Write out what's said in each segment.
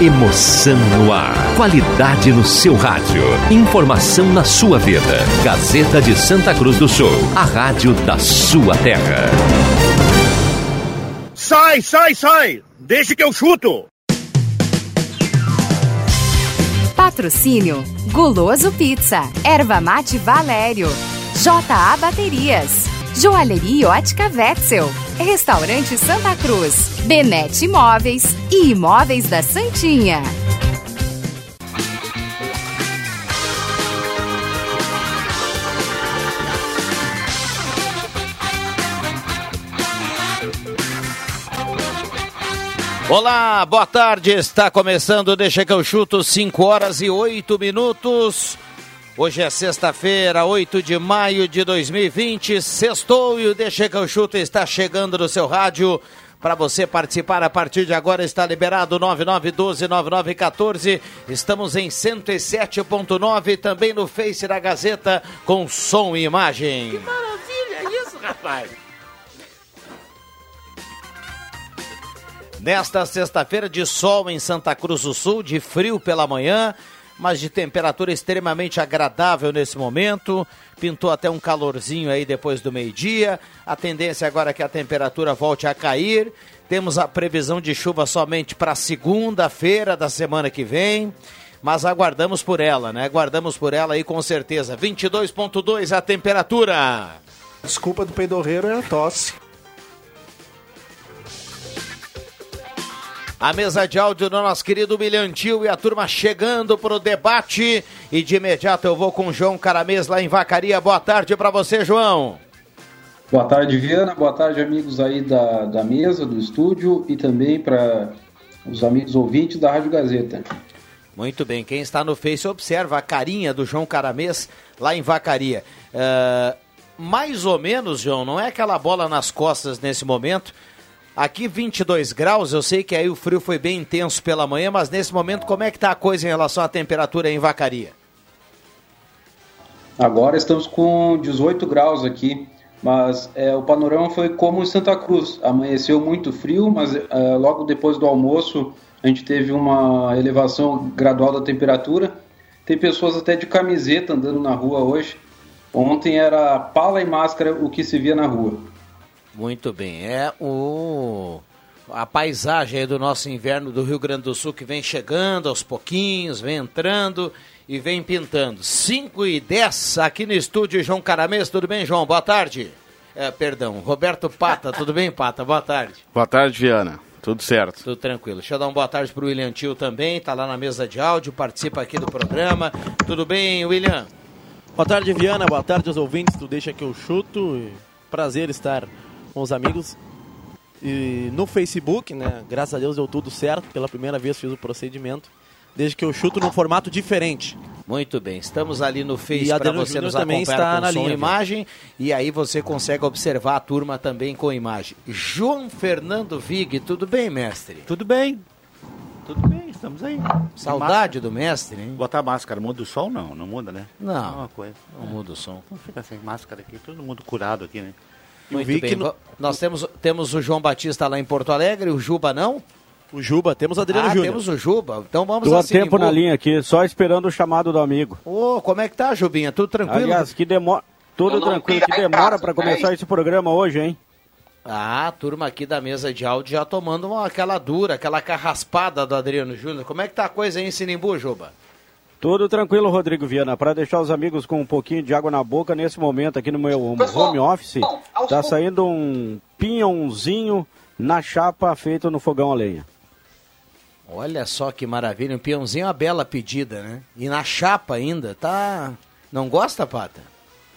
Emoção no ar. Qualidade no seu rádio. Informação na sua vida. Gazeta de Santa Cruz do Sul. A rádio da sua terra. Sai, sai, sai! Deixa que eu chuto! Patrocínio Guloso Pizza, Erva Mate Valério, JA Baterias, Joalheria Ótica Wetzel, Restaurante Santa Cruz, Benete Imóveis e Imóveis da Santinha. Olá, boa tarde. Está começando Deixa que eu chuto 5 horas e 8 minutos. Hoje é sexta-feira, 8 de maio de 2020. Sextou e o Deixa que eu chuto está chegando no seu rádio. Para você participar a partir de agora está liberado 99129914. Estamos em 107.9 também no Face da Gazeta com som e imagem. Que maravilha isso, rapaz. Nesta sexta-feira de sol em Santa Cruz do Sul, de frio pela manhã, mas de temperatura extremamente agradável nesse momento. Pintou até um calorzinho aí depois do meio-dia. A tendência agora é que a temperatura volte a cair. Temos a previsão de chuva somente para segunda-feira da semana que vem. Mas aguardamos por ela, né? Aguardamos por ela aí com certeza. 22,2 a temperatura. Desculpa do peidorreiro é a tosse. A mesa de áudio do nosso querido Milhantil e a turma chegando para o debate. E de imediato eu vou com o João Caramês lá em Vacaria. Boa tarde para você, João. Boa tarde, Viana. Boa tarde, amigos aí da, da mesa, do estúdio e também para os amigos ouvintes da Rádio Gazeta. Muito bem. Quem está no Face observa a carinha do João Caramês lá em Vacaria. Uh, mais ou menos, João, não é aquela bola nas costas nesse momento Aqui 22 graus, eu sei que aí o frio foi bem intenso pela manhã, mas nesse momento como é que está a coisa em relação à temperatura em Vacaria? Agora estamos com 18 graus aqui, mas é, o panorama foi como em Santa Cruz. Amanheceu muito frio, mas é, logo depois do almoço a gente teve uma elevação gradual da temperatura. Tem pessoas até de camiseta andando na rua hoje. Ontem era pala e máscara o que se via na rua. Muito bem. É o a paisagem do nosso inverno do Rio Grande do Sul que vem chegando aos pouquinhos, vem entrando e vem pintando. 5 e 10 aqui no estúdio, João Caramês. Tudo bem, João? Boa tarde. É, perdão, Roberto Pata. Tudo bem, Pata? Boa tarde. Boa tarde, Viana. Tudo certo. Tudo tranquilo. Deixa eu dar uma boa tarde pro William Tio também, tá lá na mesa de áudio, participa aqui do programa. Tudo bem, William? Boa tarde, Viana. Boa tarde aos ouvintes do Deixa que eu chuto. Prazer estar com os amigos. E no Facebook, né? Graças a Deus deu tudo certo. Pela primeira vez fiz o procedimento. Desde que eu chuto num formato diferente. Muito bem, estamos ali no Face para você Júnior nos também está na linha, imagem e aí você consegue observar a turma também com imagem. João Fernando Vig, tudo bem, mestre? Tudo bem. Tudo bem, estamos aí. Saudade do mestre, hein? Botar máscara, muda o som? Não, não muda, né? Não, não, é uma coisa. não é. muda o som. Não fica sem máscara aqui, todo mundo curado aqui, né? Muito bem. No... Nós temos, temos o João Batista lá em Porto Alegre, o Juba não? O Juba, temos o Adriano ah, Júnior. temos o Juba. Então vamos Tô assim. tempo na linha aqui, só esperando o chamado do amigo. Ô, oh, como é que tá, Jubinha? Tudo tranquilo? Aliás, que demora... Tudo tranquilo, que demora para começar esse programa hoje, hein? Ah, a turma aqui da mesa de áudio já tomando uma, aquela dura, aquela carraspada do Adriano Júnior. Como é que tá a coisa aí em Sinimbu, Juba? Tudo tranquilo, Rodrigo Viana. Para deixar os amigos com um pouquinho de água na boca, nesse momento aqui no meu home office, está saindo um pinhãozinho na chapa feito no fogão a lenha. Olha só que maravilha, um pinhãozinho é uma bela pedida, né? E na chapa ainda, tá... Não gosta, Pata?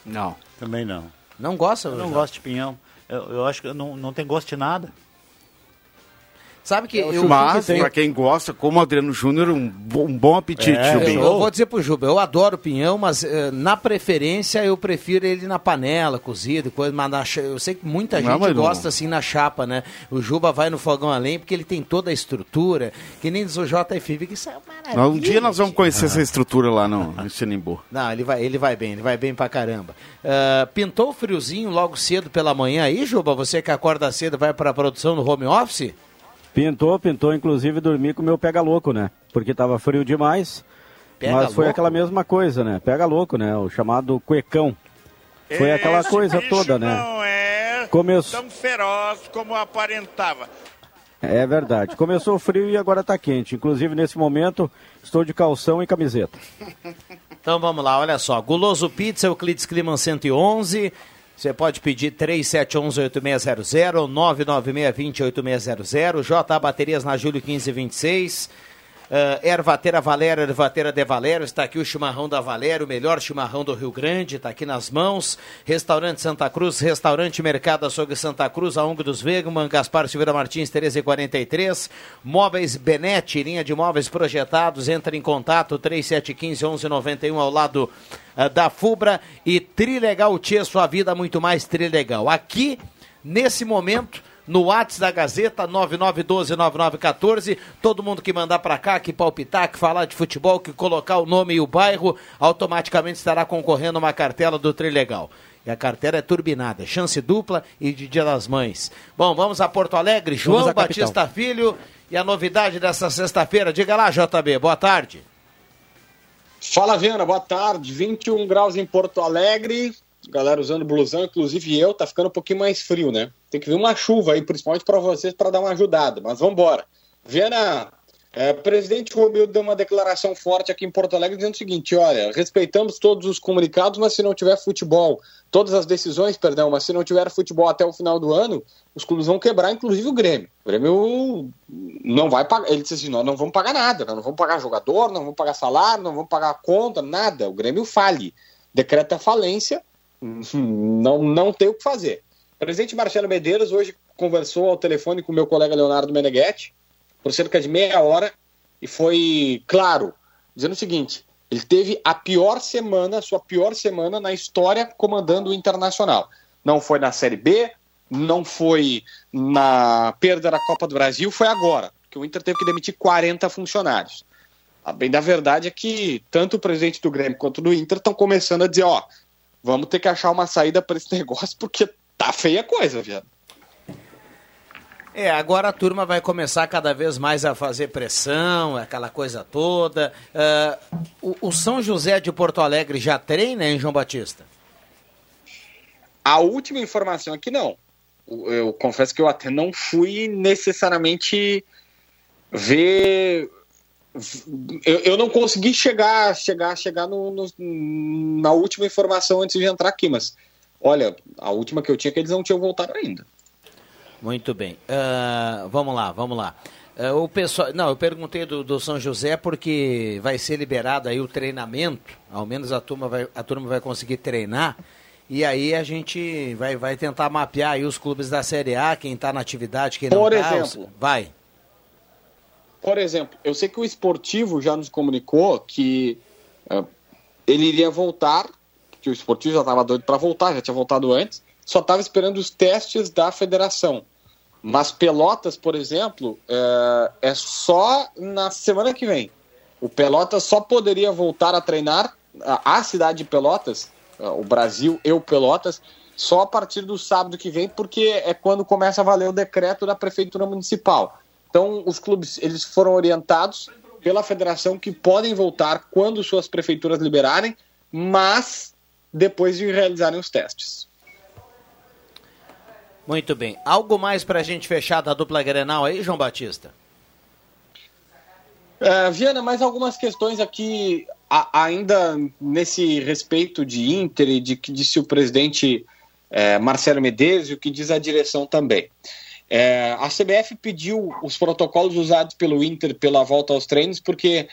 Não, também não. Não gosta? Eu não gosto de pinhão. Eu, eu acho que não, não tem gosto de nada. Sabe que eu Mas, que para quem gosta, como Adriano Júnior, um, bom, um bom apetite, é, eu, eu, vou dizer pro Juba, eu adoro pinhão, mas uh, na preferência eu prefiro ele na panela, cozido, coisa, mas na, eu sei que muita não, gente gosta não. assim na chapa, né? O Juba vai no fogão além porque ele tem toda a estrutura, que nem diz o JF, que isso é maravilha. Um dia nós vamos conhecer ah. essa estrutura lá no, no Sinimbu. Não, ele vai, ele vai bem, ele vai bem pra caramba. Uh, pintou o friozinho logo cedo pela manhã aí, Juba? Você que acorda cedo vai pra produção no home office? Pintou, pintou, inclusive dormi com o meu pega louco, né? Porque tava frio demais. Pega mas foi louco? aquela mesma coisa, né? Pega louco, né? O chamado cuecão. Foi aquela Esse coisa bicho toda, né? Não é Começou. tão feroz como aparentava. É verdade. Começou frio e agora tá quente. Inclusive, nesse momento, estou de calção e camiseta. Então vamos lá, olha só. Guloso Pizza, Euclides Climan 111. Você pode pedir 3711-8600, 99620-8600. JA Baterias na Júlio 1526. Uh, Ervateira Valério, Ervateira de Valério, está aqui o chimarrão da Valério, o melhor chimarrão do Rio Grande, está aqui nas mãos. Restaurante Santa Cruz, Restaurante Mercado Açougue Santa Cruz, a ONG dos Wegman, Gaspar Silveira Martins, 1343. Móveis Benete, linha de móveis projetados, entra em contato, 3715-1191, ao lado uh, da Fubra. E Trilegal Tia, sua vida muito mais Trilegal. Aqui, nesse momento no WhatsApp da Gazeta, 9912-9914. Todo mundo que mandar para cá, que palpitar, que falar de futebol, que colocar o nome e o bairro, automaticamente estará concorrendo a uma cartela do Trilegal. E a cartela é turbinada, chance dupla e de Dia das Mães. Bom, vamos a Porto Alegre. João. Batista Filho e a novidade dessa sexta-feira. Diga lá, JB, boa tarde. Fala, Viana, boa tarde. 21 graus em Porto Alegre. Galera usando blusão, inclusive eu, tá ficando um pouquinho mais frio, né? Tem que vir uma chuva aí, principalmente para vocês, para dar uma ajudada. Mas vamos embora. Viana, é, presidente Romildo deu uma declaração forte aqui em Porto Alegre dizendo o seguinte: olha, respeitamos todos os comunicados, mas se não tiver futebol, todas as decisões, perdão, mas se não tiver futebol até o final do ano, os clubes vão quebrar, inclusive o Grêmio. O Grêmio não vai pagar. Ele disse assim: nós não vamos pagar nada, não vamos pagar jogador, não vamos pagar salário, não vamos pagar conta, nada. O Grêmio fale. Decreta falência, não, não tem o que fazer. Presidente Marcelo Medeiros hoje conversou ao telefone com meu colega Leonardo Meneghetti por cerca de meia hora e foi claro, dizendo o seguinte: ele teve a pior semana, sua pior semana na história comandando o Internacional. Não foi na Série B, não foi na perda da Copa do Brasil, foi agora, que o Inter teve que demitir 40 funcionários. A bem da verdade é que tanto o presidente do Grêmio quanto do Inter estão começando a dizer, ó, vamos ter que achar uma saída para esse negócio porque tá feia a coisa, viado. É, agora a turma vai começar cada vez mais a fazer pressão, aquela coisa toda. Uh, o, o, São José de Porto Alegre já treina, hein, João Batista? A última informação aqui não. Eu, eu confesso que eu até não fui necessariamente ver. Eu, eu não consegui chegar, chegar, chegar no, no, na última informação antes de entrar aqui, mas olha, a última que eu tinha é que eles não tinham voltado ainda. Muito bem. Uh, vamos lá, vamos lá. Uh, o pessoal, não, eu perguntei do, do, São José porque vai ser liberado aí o treinamento, ao menos a turma vai, a turma vai conseguir treinar, e aí a gente vai, vai tentar mapear aí os clubes da Série A, quem está na atividade, quem não Por está. exemplo, vai. Por exemplo, eu sei que o esportivo já nos comunicou que uh, ele iria voltar, que o esportivo já estava doido para voltar, já tinha voltado antes, só estava esperando os testes da federação. Mas Pelotas, por exemplo, é, é, só na semana que vem. O Pelotas só poderia voltar a treinar a, cidade de Pelotas, o Brasil e o Pelotas, só a partir do sábado que vem, porque é quando começa a valer o decreto da prefeitura municipal. Então, os clubes eles foram orientados pela federação que podem voltar quando suas prefeituras liberarem, mas depois de realizarem os testes. Muito bem. Algo mais para a gente fechar da dupla Grenal aí, João Batista? É, Viana, mais algumas questões aqui a, ainda nesse respeito de Inter e de que disse o presidente é, Marcelo Medeiros e o que diz a direção também. É, a CBF pediu os protocolos usados pelo Inter pela volta aos treinos porque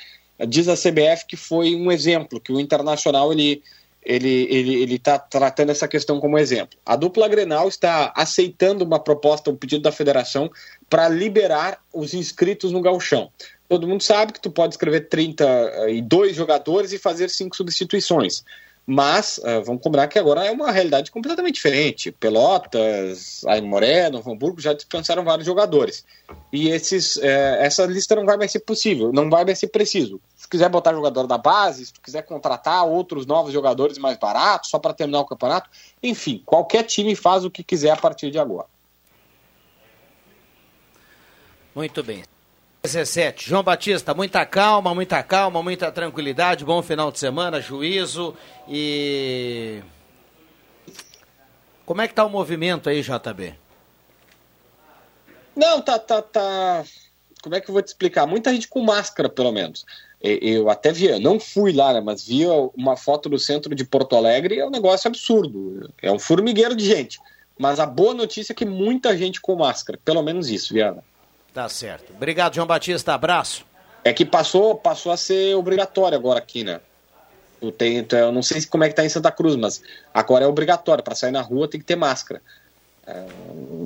diz a CBF que foi um exemplo, que o Internacional ele ele ele ele está tratando essa questão como exemplo. A dupla Grenal está aceitando uma proposta, um pedido da federação para liberar os inscritos no galchão. Todo mundo sabe que tu pode escrever 32 jogadores e fazer cinco substituições. Mas uh, vamos combinar que agora é uma realidade completamente diferente. Pelotas, Aino Moreno, Hamburgo já descansaram vários jogadores. E esses, eh, essa lista não vai mais ser possível, não vai mais ser preciso. Se quiser botar jogador da base, se tu quiser contratar outros novos jogadores mais baratos, só para terminar o campeonato, enfim, qualquer time faz o que quiser a partir de agora. Muito bem. 17. João Batista, muita calma, muita calma, muita tranquilidade, bom final de semana, juízo e. Como é que tá o movimento aí, JB? Não, tá, tá, tá. Como é que eu vou te explicar? Muita gente com máscara, pelo menos. Eu até via, não fui lá, né, mas via uma foto do centro de Porto Alegre, é um negócio absurdo. É um formigueiro de gente. Mas a boa notícia é que muita gente com máscara, pelo menos isso, Viana. Tá certo. Obrigado, João Batista. Abraço. É que passou, passou a ser obrigatório agora aqui, né? Eu, tenho, eu não sei como é que tá em Santa Cruz, mas agora é obrigatório. Para sair na rua tem que ter máscara. É,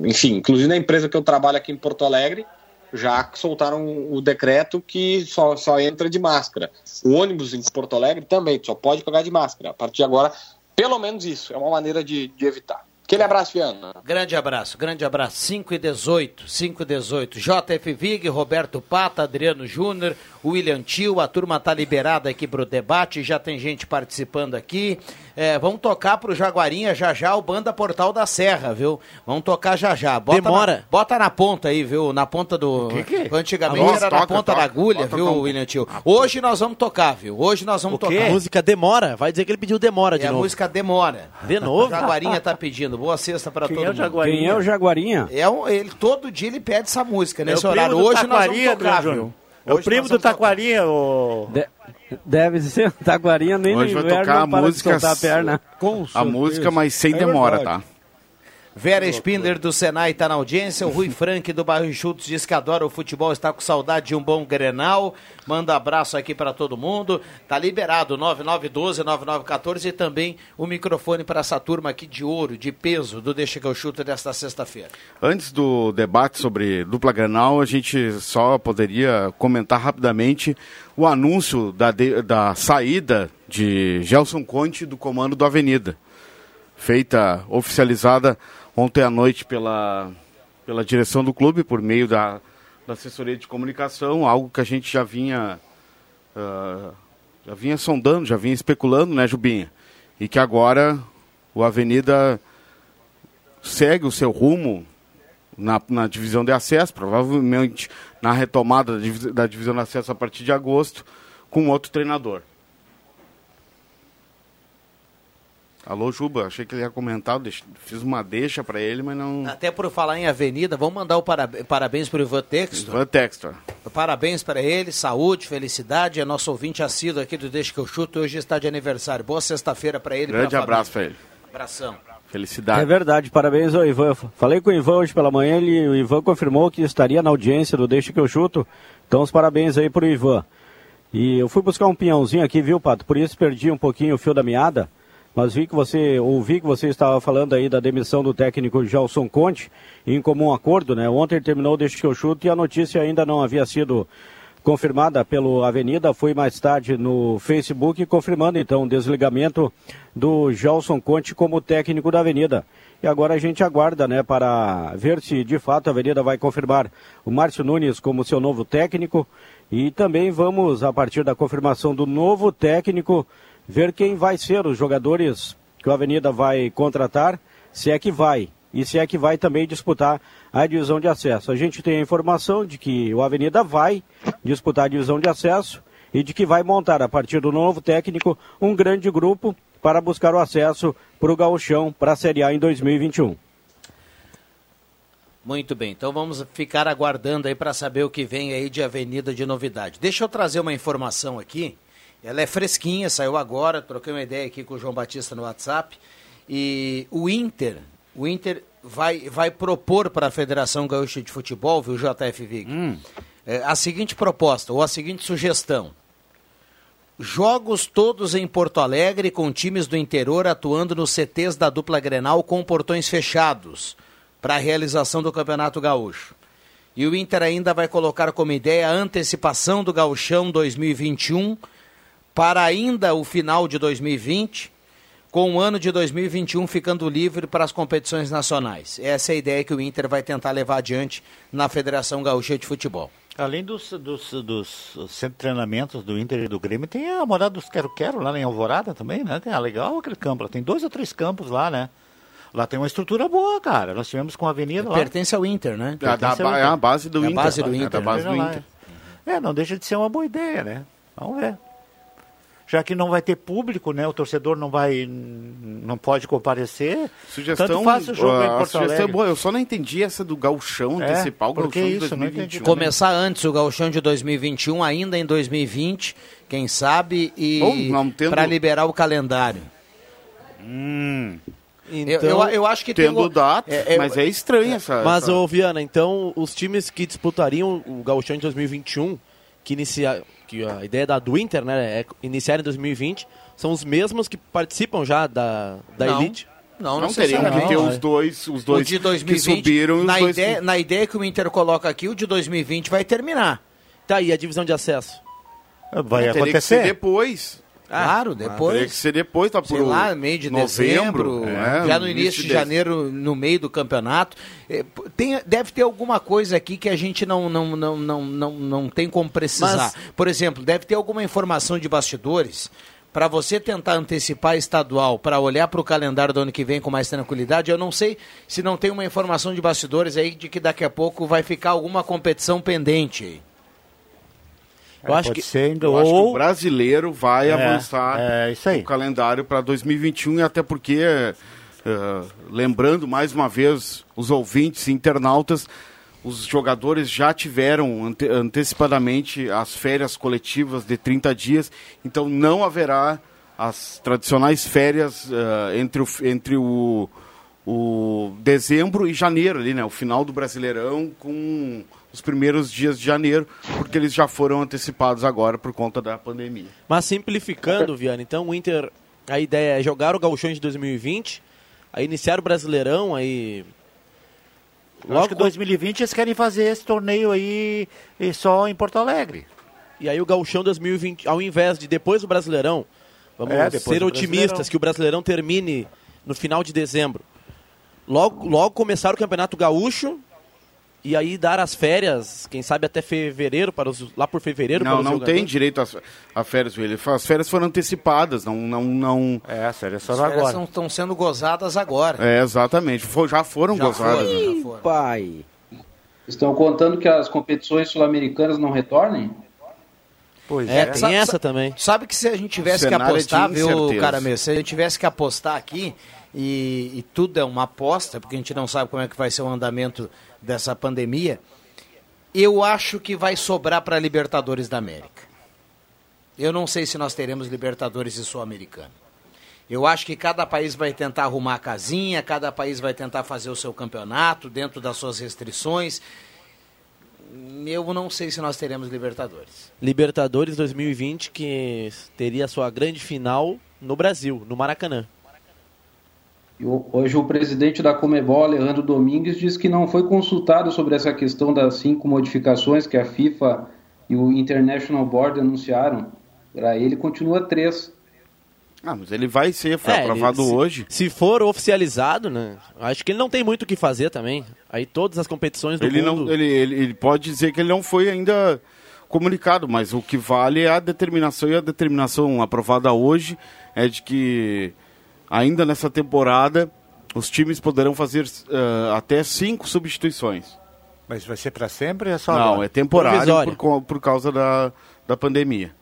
enfim, inclusive na empresa que eu trabalho aqui em Porto Alegre, já soltaram o decreto que só, só entra de máscara. O ônibus em Porto Alegre também só pode pagar de máscara. A partir de agora, pelo menos isso. É uma maneira de, de evitar. Aquele abraço, Viana. Grande abraço, grande abraço. 5 e 18, 5 e 18. JF Vig, Roberto Pata, Adriano Júnior, William Tio, a turma tá liberada aqui pro debate, já tem gente participando aqui. É, vamos tocar pro Jaguarinha já já o Banda Portal da Serra, viu? Vamos tocar já já. Bota Demora. Na, bota na ponta aí, viu? Na ponta do. Que que é? Antigamente Nossa, era na toca, ponta toca. da agulha, viu, William Tio? Hoje nós vamos tocar, viu? Hoje nós vamos tocar. A música demora? Vai dizer que ele pediu demora de E a novo. música demora. De novo? O Jaguarinha tá pedindo. Boa sexta pra Quem todo é o mundo. Quem é o Jaguarinha? É um, ele, todo dia ele pede essa música É nesse o primo horário. do Hoje nós vamos Taquarinha, tocar, viu? É o primo do. Taquarinha, o... De- Deve ser Taquarinha, nem Hoje no vai tocar para de soltar a perna. Com A música, mas sem É demora, verdade. tá? Vera Spindler do Senai está na audiência. O Rui Frank do Bairro Chutes diz que adora o futebol, está com saudade de um bom grenal. Manda abraço aqui para todo mundo. Tá liberado 9912-9914 e também o microfone para essa turma aqui de ouro, de peso, do Deixa que eu chuto desta sexta-feira. Antes do debate sobre dupla Grenal, a gente só poderia comentar rapidamente o anúncio da, de- da saída de Gelson Conte do comando do Avenida. Feita, oficializada ontem à noite pela, pela direção do clube, por meio da, da assessoria de comunicação, algo que a gente já vinha, ah, já vinha sondando, já vinha especulando, né, Jubinha? E que agora o Avenida segue o seu rumo na, na divisão de acesso, provavelmente na retomada da divisão de acesso a partir de agosto, com outro treinador. Alô, Juba, achei que ele ia comentar, fiz uma deixa para ele, mas não. Até por falar em avenida, vamos mandar o parab- parabéns para o Ivan Textor. Ivan Textor. Parabéns para ele, saúde, felicidade. É nosso ouvinte assíduo aqui do Deixa que eu chuto. Hoje está de aniversário. Boa sexta-feira para ele. Grande pra abraço para ele. Abração. Felicidade. É verdade, parabéns ao Ivan. Falei com o Ivan hoje pela manhã, ele, o Ivan confirmou que estaria na audiência do Deixa que eu chuto. Então os parabéns aí pro Ivan. E eu fui buscar um pinhãozinho aqui, viu, Pato? Por isso perdi um pouquinho o fio da meada. Mas vi que você, ouvi que você estava falando aí da demissão do técnico Gelson Conte, em comum acordo, né? Ontem terminou Deixa que eu chuto e a notícia ainda não havia sido confirmada pelo Avenida, foi mais tarde no Facebook, confirmando então o desligamento do Gelson Conte como técnico da Avenida. E agora a gente aguarda, né, para ver se de fato a Avenida vai confirmar o Márcio Nunes como seu novo técnico. E também vamos, a partir da confirmação do novo técnico, ver quem vai ser os jogadores que o Avenida vai contratar, se é que vai. E se é que vai também disputar a divisão de acesso. A gente tem a informação de que o Avenida vai disputar a divisão de acesso e de que vai montar, a partir do novo técnico, um grande grupo para buscar o acesso para o Gauchão, para a Série A em 2021. Muito bem, então vamos ficar aguardando aí para saber o que vem aí de avenida de novidade. Deixa eu trazer uma informação aqui. Ela é fresquinha, saiu agora, troquei uma ideia aqui com o João Batista no WhatsApp. E o Inter, o Inter vai, vai propor para a Federação Gaúcha de Futebol, viu, JF Vig? É, a seguinte proposta, ou a seguinte sugestão. Jogos todos em Porto Alegre com times do interior atuando nos CTs da dupla Grenal com portões fechados para a realização do Campeonato Gaúcho. E o Inter ainda vai colocar como ideia a antecipação do Gauchão 2021 para ainda o final de 2020, com o ano de 2021 ficando livre para as competições nacionais. Essa é a ideia que o Inter vai tentar levar adiante na Federação Gaúcha de Futebol. Além dos, dos, dos centros de treinamentos do Inter e do Grêmio, tem a morada dos Quero Quero lá em Alvorada também, né? Tem, ah, legal aquele campo lá. Tem dois ou três campos lá, né? Lá tem uma estrutura boa, cara. Nós tivemos com a Avenida lá. Pertence ao Inter, né? É, a, da- ao é a Inter. base do É a Inter. base do É Inter, da base do Inter. É, não deixa de ser uma boa ideia, né? Vamos ver. Já que não vai ter público, né? O torcedor não vai, não pode comparecer. Sugestão, Tanto faz o jogo ah, em a Porto sugestão é Alegre. boa. Eu só não entendi essa do gauchão, É, antecipar o gauchão de isso? Entendi 2021. Começar antes o gauchão de 2021, ainda em 2020, quem sabe, e não tendo- para liberar o calendário. Hum, Então, eu, eu, eu acho que tendo tem... data, é, é- mas é estranho essa... Mas, essa... ô Viana, então os times que disputariam o Gauchão de 2021, que, inicia, que a ideia da, do Inter né, é iniciar em 2020, são os mesmos que participam já da, da Não. Elite? Não, Não teriam que ter Não, os dois, os dois de que 2020, subiram e os na, dois ideia, que... na ideia que o Inter coloca aqui, o de 2020 vai terminar. Tá aí a divisão de acesso. Vai Teria que ser acontecer. depois. claro, Teria que depois, ser depois, tá por sei lá, meio de novembro, dezembro, é, já no início de janeiro, no meio do campeonato. É, Tem, deve ter alguma coisa aqui que a gente não, não, não, não, não, não tem como precisar. Mas- Por exemplo, deve ter alguma informação de bastidores para você tentar antecipar estadual, para olhar para o calendário do ano que vem com mais tranquilidade. Eu não sei se não tem uma informação de bastidores aí de que daqui a pouco vai ficar alguma competição pendente aí. Eu acho Pode que ser ainda. Eu acho que o Ou brasileiro vai É, avançar é isso aí. o calendário para 2021 e até porque, eh, lembrando mais uma vez os ouvintes e internautas, os jogadores já tiveram ante- antecipadamente as férias coletivas de 30 dias, então não haverá as tradicionais férias eh, entre, o, entre o, o dezembro e janeiro ali, né? O final do Brasileirão com os primeiros dias de janeiro, porque eles já foram antecipados agora por conta da pandemia. Mas simplificando, Viana, então o Inter, a ideia é jogar o Gauchão de 2020, aí iniciar o Brasileirão, aí... Acho que 2020 eles querem fazer esse torneio aí e só em Porto Alegre. E aí o Gauchão 2020, ao invés de depois do Brasileirão, vamos É, ser otimistas que o Brasileirão termine no final de dezembro. Logo, logo começar o Campeonato Gaúcho e aí dar as férias, quem sabe até fevereiro, para os, lá por fevereiro para Não, os não jogadores. tem direito a, a férias, William. As férias foram antecipadas, não, não, não. É, sério, é só As férias estão sendo gozadas agora. É, exatamente. Já foram Já gozadas. foram, né? já foram. Pai. Estão contando que as competições sul-americanas não retornem? Pois É, é. tem Sabe- essa também. Sabe que se a gente tivesse que cenário é apostar, viu, cara meu? Se a gente tivesse que apostar aqui, e, e tudo é uma aposta, porque a gente não sabe como é que vai ser o andamento dessa pandemia, eu acho que vai sobrar para Libertadores da América. Eu não sei se nós teremos Libertadores e Sul-Americano. Eu acho que cada país vai tentar arrumar a casinha, cada país vai tentar fazer o seu campeonato dentro das suas restrições. Eu não sei se nós teremos Libertadores. Libertadores 2020, que teria a sua grande final no Brasil, no Maracanã. E o- Hoje o presidente da Comebol, Alejandro Domingues, disse que não foi consultado sobre essa questão das cinco modificações que a FIFA e o International Board anunciaram. Para ele continua três. Ah, mas ele vai ser, foi É, aprovado ele- se- hoje. Se for oficializado, né? Acho que ele não tem muito o que fazer também. Aí todas as competições do Ele, mundo. não, ele, ele, ele pode dizer que ele não foi ainda comunicado, mas o que vale é a determinação, e a determinação aprovada hoje é de que ainda nessa temporada os times poderão fazer eh, até cinco substituições. Mas vai ser para sempre ou é só Não, agora? é temporário por, co- por causa da, da pandemia.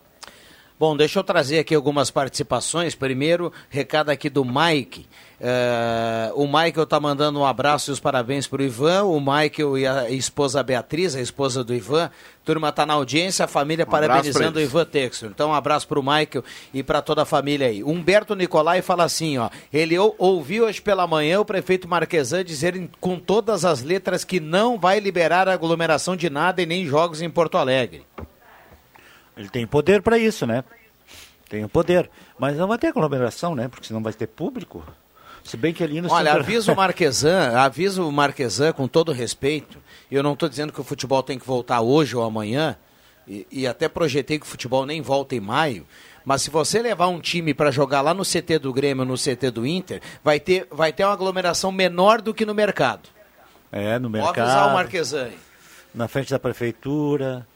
Bom, deixa eu trazer aqui algumas participações. Primeiro, recado aqui do Mike. Eh, o Michael tá mandando um abraço e os parabéns para o Ivan. O Michael e a esposa Beatriz, a esposa do Ivan. Turma tá na audiência, a família Um parabenizando o. Ivan Textor. Então, um abraço para o Michael e para toda a família aí. Humberto Nicolai fala assim, ó. Ele ou- ouviu hoje pela manhã o prefeito Marquesan dizer com todas as letras que não vai liberar aglomeração de nada e nem jogos em Porto Alegre. Ele tem poder para isso, né? Tem o poder. Mas não vai ter aglomeração, né? Porque senão vai ter público. Se bem que ali no Olha, centro- avisa o Marquesan, avisa o Marquesan com todo respeito. Eu não estou dizendo que o futebol tem que voltar hoje ou amanhã, e, e até projetei que o futebol nem volta em maio. Mas se você levar um time para jogar lá no CT do Grêmio, no CT do Inter, vai ter, vai ter uma aglomeração menor do que no mercado. É, no Pode avisar o mercado, Marquesan. aí. na frente da prefeitura.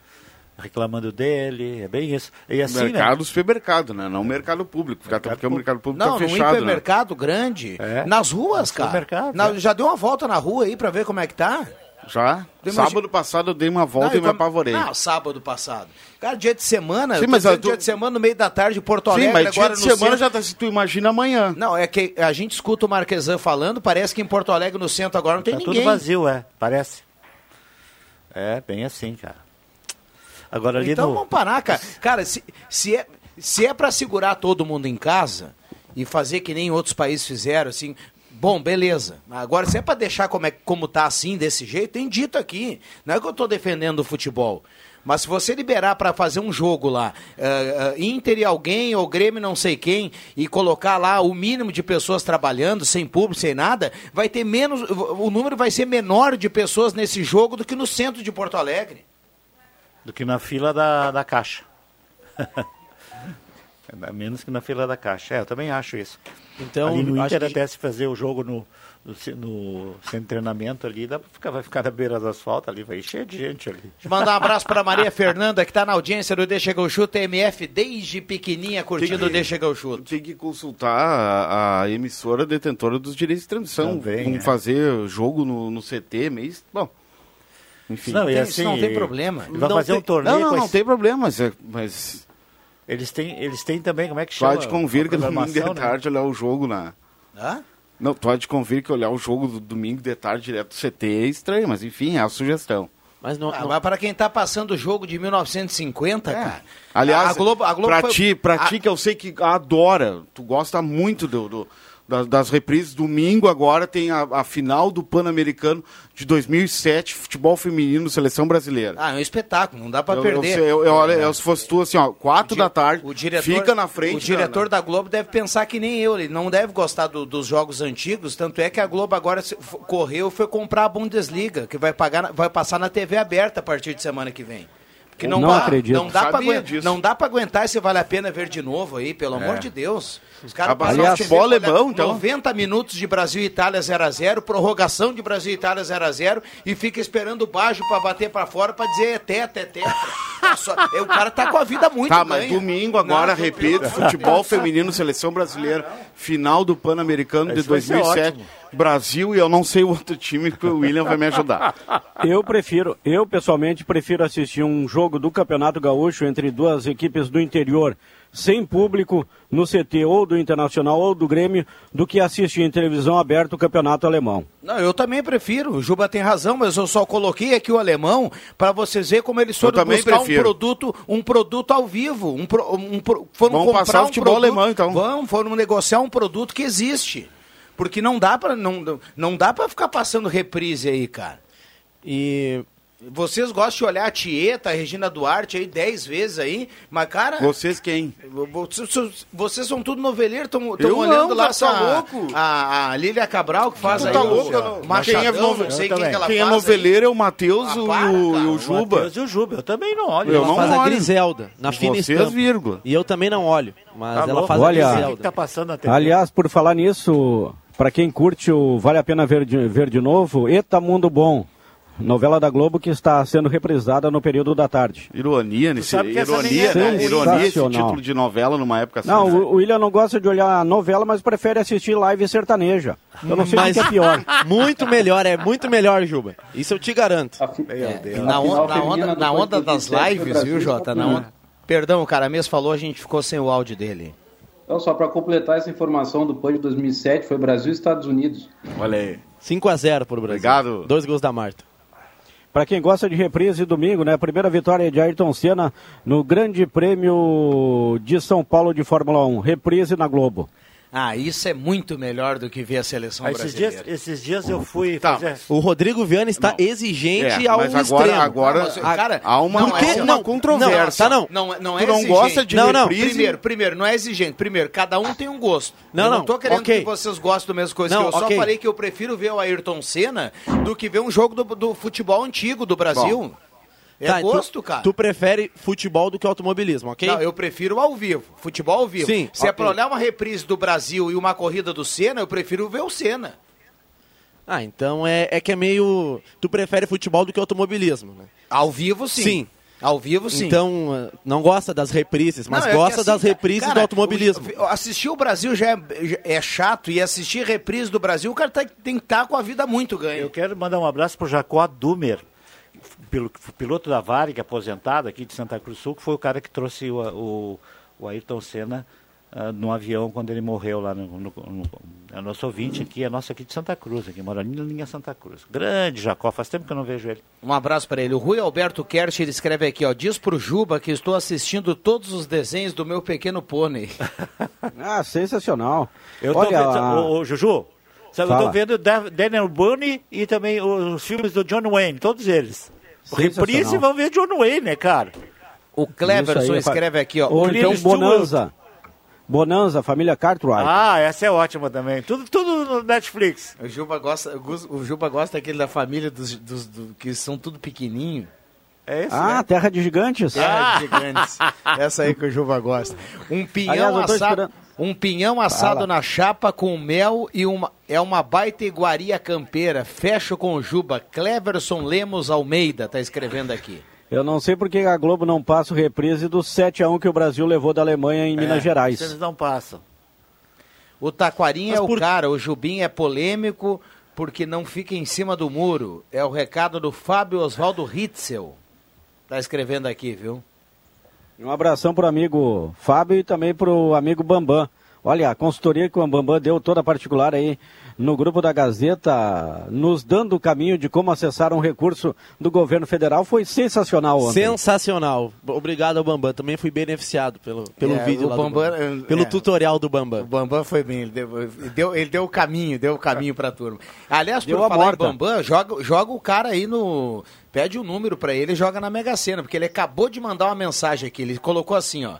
Reclamando dele, é bem isso. E assim, mercado né? supermercado, né? Não o mercado público. Mercado porque o mercado público Não, tá fechado. né? hipermercado grande, É. nas ruas, No cara. Na- é. Já deu uma volta na rua aí pra ver como é que tá? Já? Tu imagina- Sábado passado eu dei uma volta Não, e me como- apavorei. Não, sábado passado. Cara, dia de semana, Sim, mas dizendo tô- dia de semana no meio da tarde, Porto Alegre, Sim, mas dia agora de no semana centro. já tá, se tu imagina amanhã. Não, é que a gente escuta o Marquesan falando, parece que em Porto Alegre, no centro, agora não tem Tá ninguém. tudo vazio, é, parece. É, bem assim, cara. Agora ali Então no... vamos parar, cara. Cara, se, se é, se é para segurar todo mundo em casa e fazer que nem outros países fizeram, assim, bom, beleza. Agora, se é para deixar como, é, como tá assim, desse jeito, tem dito aqui. Não é que eu tô defendendo o futebol. Mas se você liberar para fazer um jogo lá, eh, eh, Inter e alguém, ou Grêmio não sei quem, e colocar lá o mínimo de pessoas trabalhando, sem público, sem nada, vai ter menos. O número vai ser menor de pessoas nesse jogo do que no centro de Porto Alegre. Do que na fila da, da caixa. É Menos que na fila da caixa. É, eu também acho isso. Então, ali no Inter, que- até se fazer o jogo no, no, no centro de treinamento ali, dá pra ficar, vai ficar na beira do asfalto ali, vai cheio de gente ali. Deixa eu mandar um abraço para Maria Fernanda, que está na audiência do Deixa que eu chuto, MF, desde pequenininha curtindo o Deixa eu chuto. Tem que consultar a, a emissora detentora dos direitos de transmissão. Também, Vamos é. fazer jogo no, no CT, mês. Bom, enfim. Não, e Tem- assim, isso não tem problema. Vai Não fazer tem- um torneio Não, não, não esse- tem problema, mas, é- mas Eles têm, eles têm também, como é que chama? pode convir que domingo de né? tarde olhar o jogo na. Hã? Não, pode convir que olhar o jogo do domingo de tarde direto do CT é estranho, mas enfim, é a sugestão. Mas não, Ah, não- mas para quem tá passando o jogo de 1950, cara. Aliás, a Globo, a Globo pra, foi- ti, pra a- ti que eu sei que adora, tu gosta muito do, do- das, das reprises, domingo agora tem a, a final do Pan-Americano de 2007, futebol feminino, seleção brasileira. Ah, é um espetáculo, não dá para perder. Eu, eu, eu, olha, eu, se fosse tu, assim, ó, quatro da tarde, O diretor, fica na frente. O diretor da, da Globo deve pensar que nem eu, ele não deve gostar do- dos jogos antigos, tanto é que a Globo agora se- correu e foi comprar a Bundesliga, que vai pagar, vai passar na TV aberta a partir de semana que vem. Porque não, Não dá, acredito. Não dá, pra, Sabia aguen- disso. não dá pra aguentar se vale a pena ver de novo aí, pelo amor de Deus. Os caras passam aliás, olha, alemão, então. 90 minutos de Brasil e Itália 0x0, prorrogação de Brasil e Itália 0x0 e fica esperando o Bajo pra bater pra fora pra dizer é tetra, é tetra. Só- é, o cara tá com a vida muito Tá, mas ganha. domingo agora, Não, repito, futebol feminino, seleção brasileira, final do Pan-Americano de vai ser 2007, ótimo. Brasil e eu não sei o outro time que o William vai me ajudar. Eu prefiro, eu pessoalmente prefiro assistir um jogo do Campeonato Gaúcho entre duas equipes do interior sem público no CT ou do Internacional ou do Grêmio do que assistir em televisão aberta o Campeonato Alemão. Não, eu também prefiro. O Juba tem razão, mas eu só coloquei aqui o alemão para vocês verem como eles foram também buscar prefiro. um produto, um produto ao vivo, um, pro- um pro- foram Vamos comprar passar o um futebol produto, alemão, então. Vão, foram negociar um produto que existe. Porque não dá para não, não dá para ficar passando reprise aí, cara. E Vocês gostam de olhar a Tieta, a Regina Duarte aí dez vezes aí, mas cara, Vocês quem? vocês, vocês são tudo noveleiro, estão Eu olhando não, lá tá essa- louco? a, a Lília Cabral que faz Tu aí tá louco, o Machadão, quem é nove- não sei quem que ela Quem é faz aí. noveleiro é o Matheus Ah, e o, para, e o Juba. Matheus e o Juba, eu também não olho. Eu ela não faz a olho. Griselda, na fina Vocês, vírgula. E eu também não olho, mas Tá ela louco? faz Olha, a Griselda. que tá passando na TV? Aliás, por falar nisso, para quem curte o Vale a Pena Ver de, ver de Novo, Eta Mundo Bom, novela da Globo que está sendo reprisada no período da tarde. Ironia, nesse, ironia, é né? Ironia esse título de novela numa época assim. Não, né? o, o William não gosta de olhar a novela, mas prefere assistir live sertaneja. Eu não sei o que é pior. muito melhor, é muito melhor, Juba. Isso eu te garanto. É, na, on- na onda, na onda das 2007 foi lives, viu, Jota? Na Portugal. onda... Perdão, o cara mesmo falou, a gente ficou sem o áudio dele. Então, só para completar essa informação do PAN de 2007, foi Brasil e Estados Unidos. Olha aí. 5 a 0 pro Brasil. Obrigado. Dois gols da Marta. Para quem gosta de reprise, domingo, né? Primeira vitória de Ayrton Senna no Grande Prêmio de São Paulo de Fórmula 1. Reprise na Globo. Ah, isso é muito melhor do que ver a seleção Ah, esses, brasileira. dias, esses dias eu fui Tá. fazer... O Rodrigo Viana está Não. exigente É, ao mas agora, extremo. agora mas, cara, há uma, não, há é- uma não, controvérsia. não, tá, não. Não, não Tu é não exigente. gosta de Não, não. Primeiro, primeiro, não é exigente. Primeiro, cada um tem um gosto. Não, eu não não, tô querendo ok. que vocês gostem da mesma coisa Não, que eu. Só falei que eu prefiro ver o Ayrton Senna do que ver um jogo do, do futebol antigo do Brasil. É Tá, gosto, tu, cara. Tu prefere futebol do que automobilismo, ok? Não, eu prefiro ao vivo, futebol ao vivo. Sim, Se é ok. pra olhar uma reprise do Brasil e uma corrida do Senna, eu prefiro ver o Senna. Ah, então é, é que é meio... Tu prefere futebol do que automobilismo, né? Ao vivo, sim. Sim. Ao vivo, sim. Então, eh, não gosta das reprises, mas Não, é gosta assim, das reprises cara, do automobilismo. o- assistir o Brasil já é, já é chato e assistir reprise do Brasil, o cara tá- tem que estar com a vida muito ganha. Eu quero mandar um abraço para o Jacó Dumer, pilo- piloto da Varig, aposentado aqui de Santa Cruz do Sul, que foi o cara que trouxe o, o, o Ayrton Senna ah, no avião quando ele morreu lá no, no, no- é nosso ouvinte aqui, é nosso aqui de Santa Cruz, aqui, mora na linha Santa Cruz. Grande Jacó, faz tempo que eu não vejo ele. Um abraço para ele. O Rui Alberto Kersh, ele escreve aqui, ó, diz pro Juba que estou assistindo todos os desenhos do meu pequeno pônei. Ah, sensacional. Eu Olha, tô vendo, a- ô, ô, Juju, sabe, eu tô vendo Da- Daniel Boone e também os filmes do John Wayne, todos eles. Reprise vão ver John Wayne, né, cara? O Cleverson escreve aqui, ó. Ou então. Bonanza. Bonanza, família Cartwright. Ah, essa é ótima também. Tudo, tudo no Netflix. O Juba gosta, o Juba gosta daquele da família dos, dos- do- que são tudo pequenininho. É esse, Ah, né? Terra de Gigantes. Terra de gigantes. Essa aí que o Juba gosta. Um pinhão Aliás, assado, esperando- um pinhão assado Fala. na chapa com mel e uma é uma baita iguaria campeira. Fecho com Juba. Cleverson Lemos Almeida tá escrevendo aqui. Eu não sei porque a Globo não passa o reprise do 7x1 que o Brasil levou da Alemanha em Minas Gerais. Eles não passam. O Taquarinha é o cara, o Jubim é polêmico porque não fica em cima do muro. É o recado do Fábio Oswaldo Ritzel. Tá escrevendo aqui, viu? Um abração pro amigo Fábio e também pro amigo Bambam. Olha, a consultoria que o Bambam deu toda particular aí no grupo da Gazeta, nos dando o caminho de como acessar um recurso do governo federal, foi sensacional ontem. Sensacional. Obrigado ao Bambam. Também fui beneficiado pelo, pelo É, vídeo lá do Bambam, Bambam. é, Pelo é. tutorial do O Bambam. Bambam foi bem, ele deu, ele deu, ele deu o caminho, deu o caminho pra turma. Aliás, Deu por a falar morta. em Bambam, joga, joga o cara aí no. Pede o número pra ele e joga na Mega Sena, porque ele acabou de mandar uma mensagem aqui. Ele colocou assim, ó.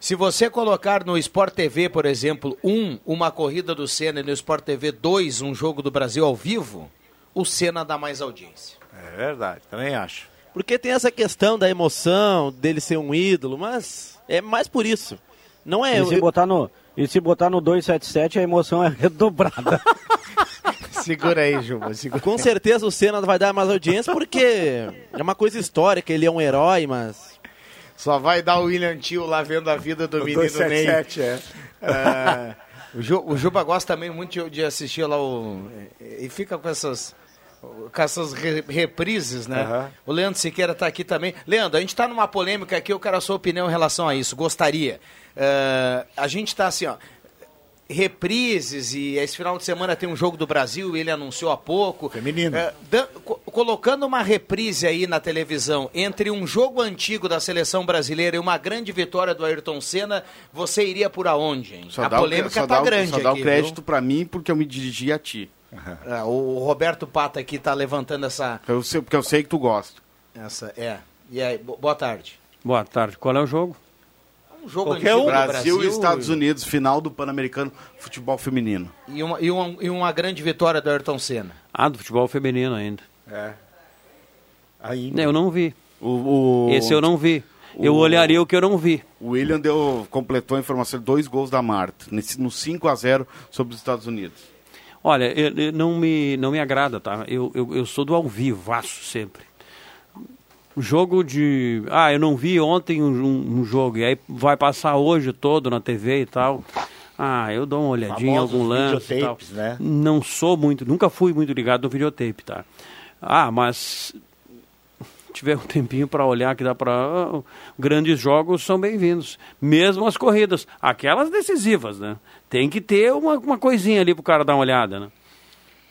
Se você colocar no Sport TV, por exemplo, um, uma corrida do Senna e no Sport TV 2, um jogo do Brasil ao vivo, o Senna dá mais audiência. É verdade, também acho. Porque tem essa questão da emoção, dele ser um ídolo, mas é mais por isso. Não é. E se botar no, e se botar no 277, a emoção é redobrada. Segura aí, Juba. Segura. Com certeza o Senna vai dar mais audiência porque é uma coisa histórica, ele é um herói, mas. Só vai dar o William Tio lá vendo a vida do menino Ney. 277, é. É, o, Ju- o Juba gosta também muito de- assistir lá o. E fica com essas. Com essas re- reprises, né? Aham. O Leandro Siqueira está aqui também. Leandro, a gente está numa polêmica aqui, eu quero a sua opinião em relação a isso. Gostaria. É, a gente está assim, ó. Reprises e esse final de semana tem um jogo do Brasil, ele anunciou há pouco. Feminino. É, dan- co- colocando uma reprise aí na televisão entre um jogo antigo da seleção brasileira e uma grande vitória do Ayrton Senna, você iria por aonde, hein? Só a o- polêmica só tá dá o- grande Só dá aqui, o crédito pra mim porque eu me dirigi a ti. É, o Roberto Pata aqui tá levantando essa, Eu sei, porque eu sei que tu gosta. essa, é. E aí, bo- boa tarde. Boa tarde. Qual é o jogo? Um jogo Qualquer antigo um. Brasil, Brasil e Estados Unidos, final do Pan-Americano Futebol Feminino. e uma, e, uma, e uma grande vitória do Ayrton Senna. Ah, do futebol feminino ainda. É. Ainda. Eu não vi. O, o, Esse eu não vi. Eu o- olharia o que eu não vi. o William deu, completou a informação de dois gols da Marta, nesse, no 5 a 0 sobre os Estados Unidos. Olha, eu- eu- não, me, não me agrada, tá? Eu, eu, eu sou do ao vivaço sempre. Jogo de. Ah, eu não vi ontem um, um- jogo, e aí vai passar hoje todo na TV e tal. Ah, eu dou uma olhadinha em algum lance. E tal. né? Não sou muito, nunca fui muito ligado no videotape, tá? Ah, mas tiver um tempinho para olhar que dá para grandes jogos são bem-vindos, mesmo as corridas, aquelas decisivas, né? Tem que ter uma, uma coisinha ali pro cara dar uma olhada, né?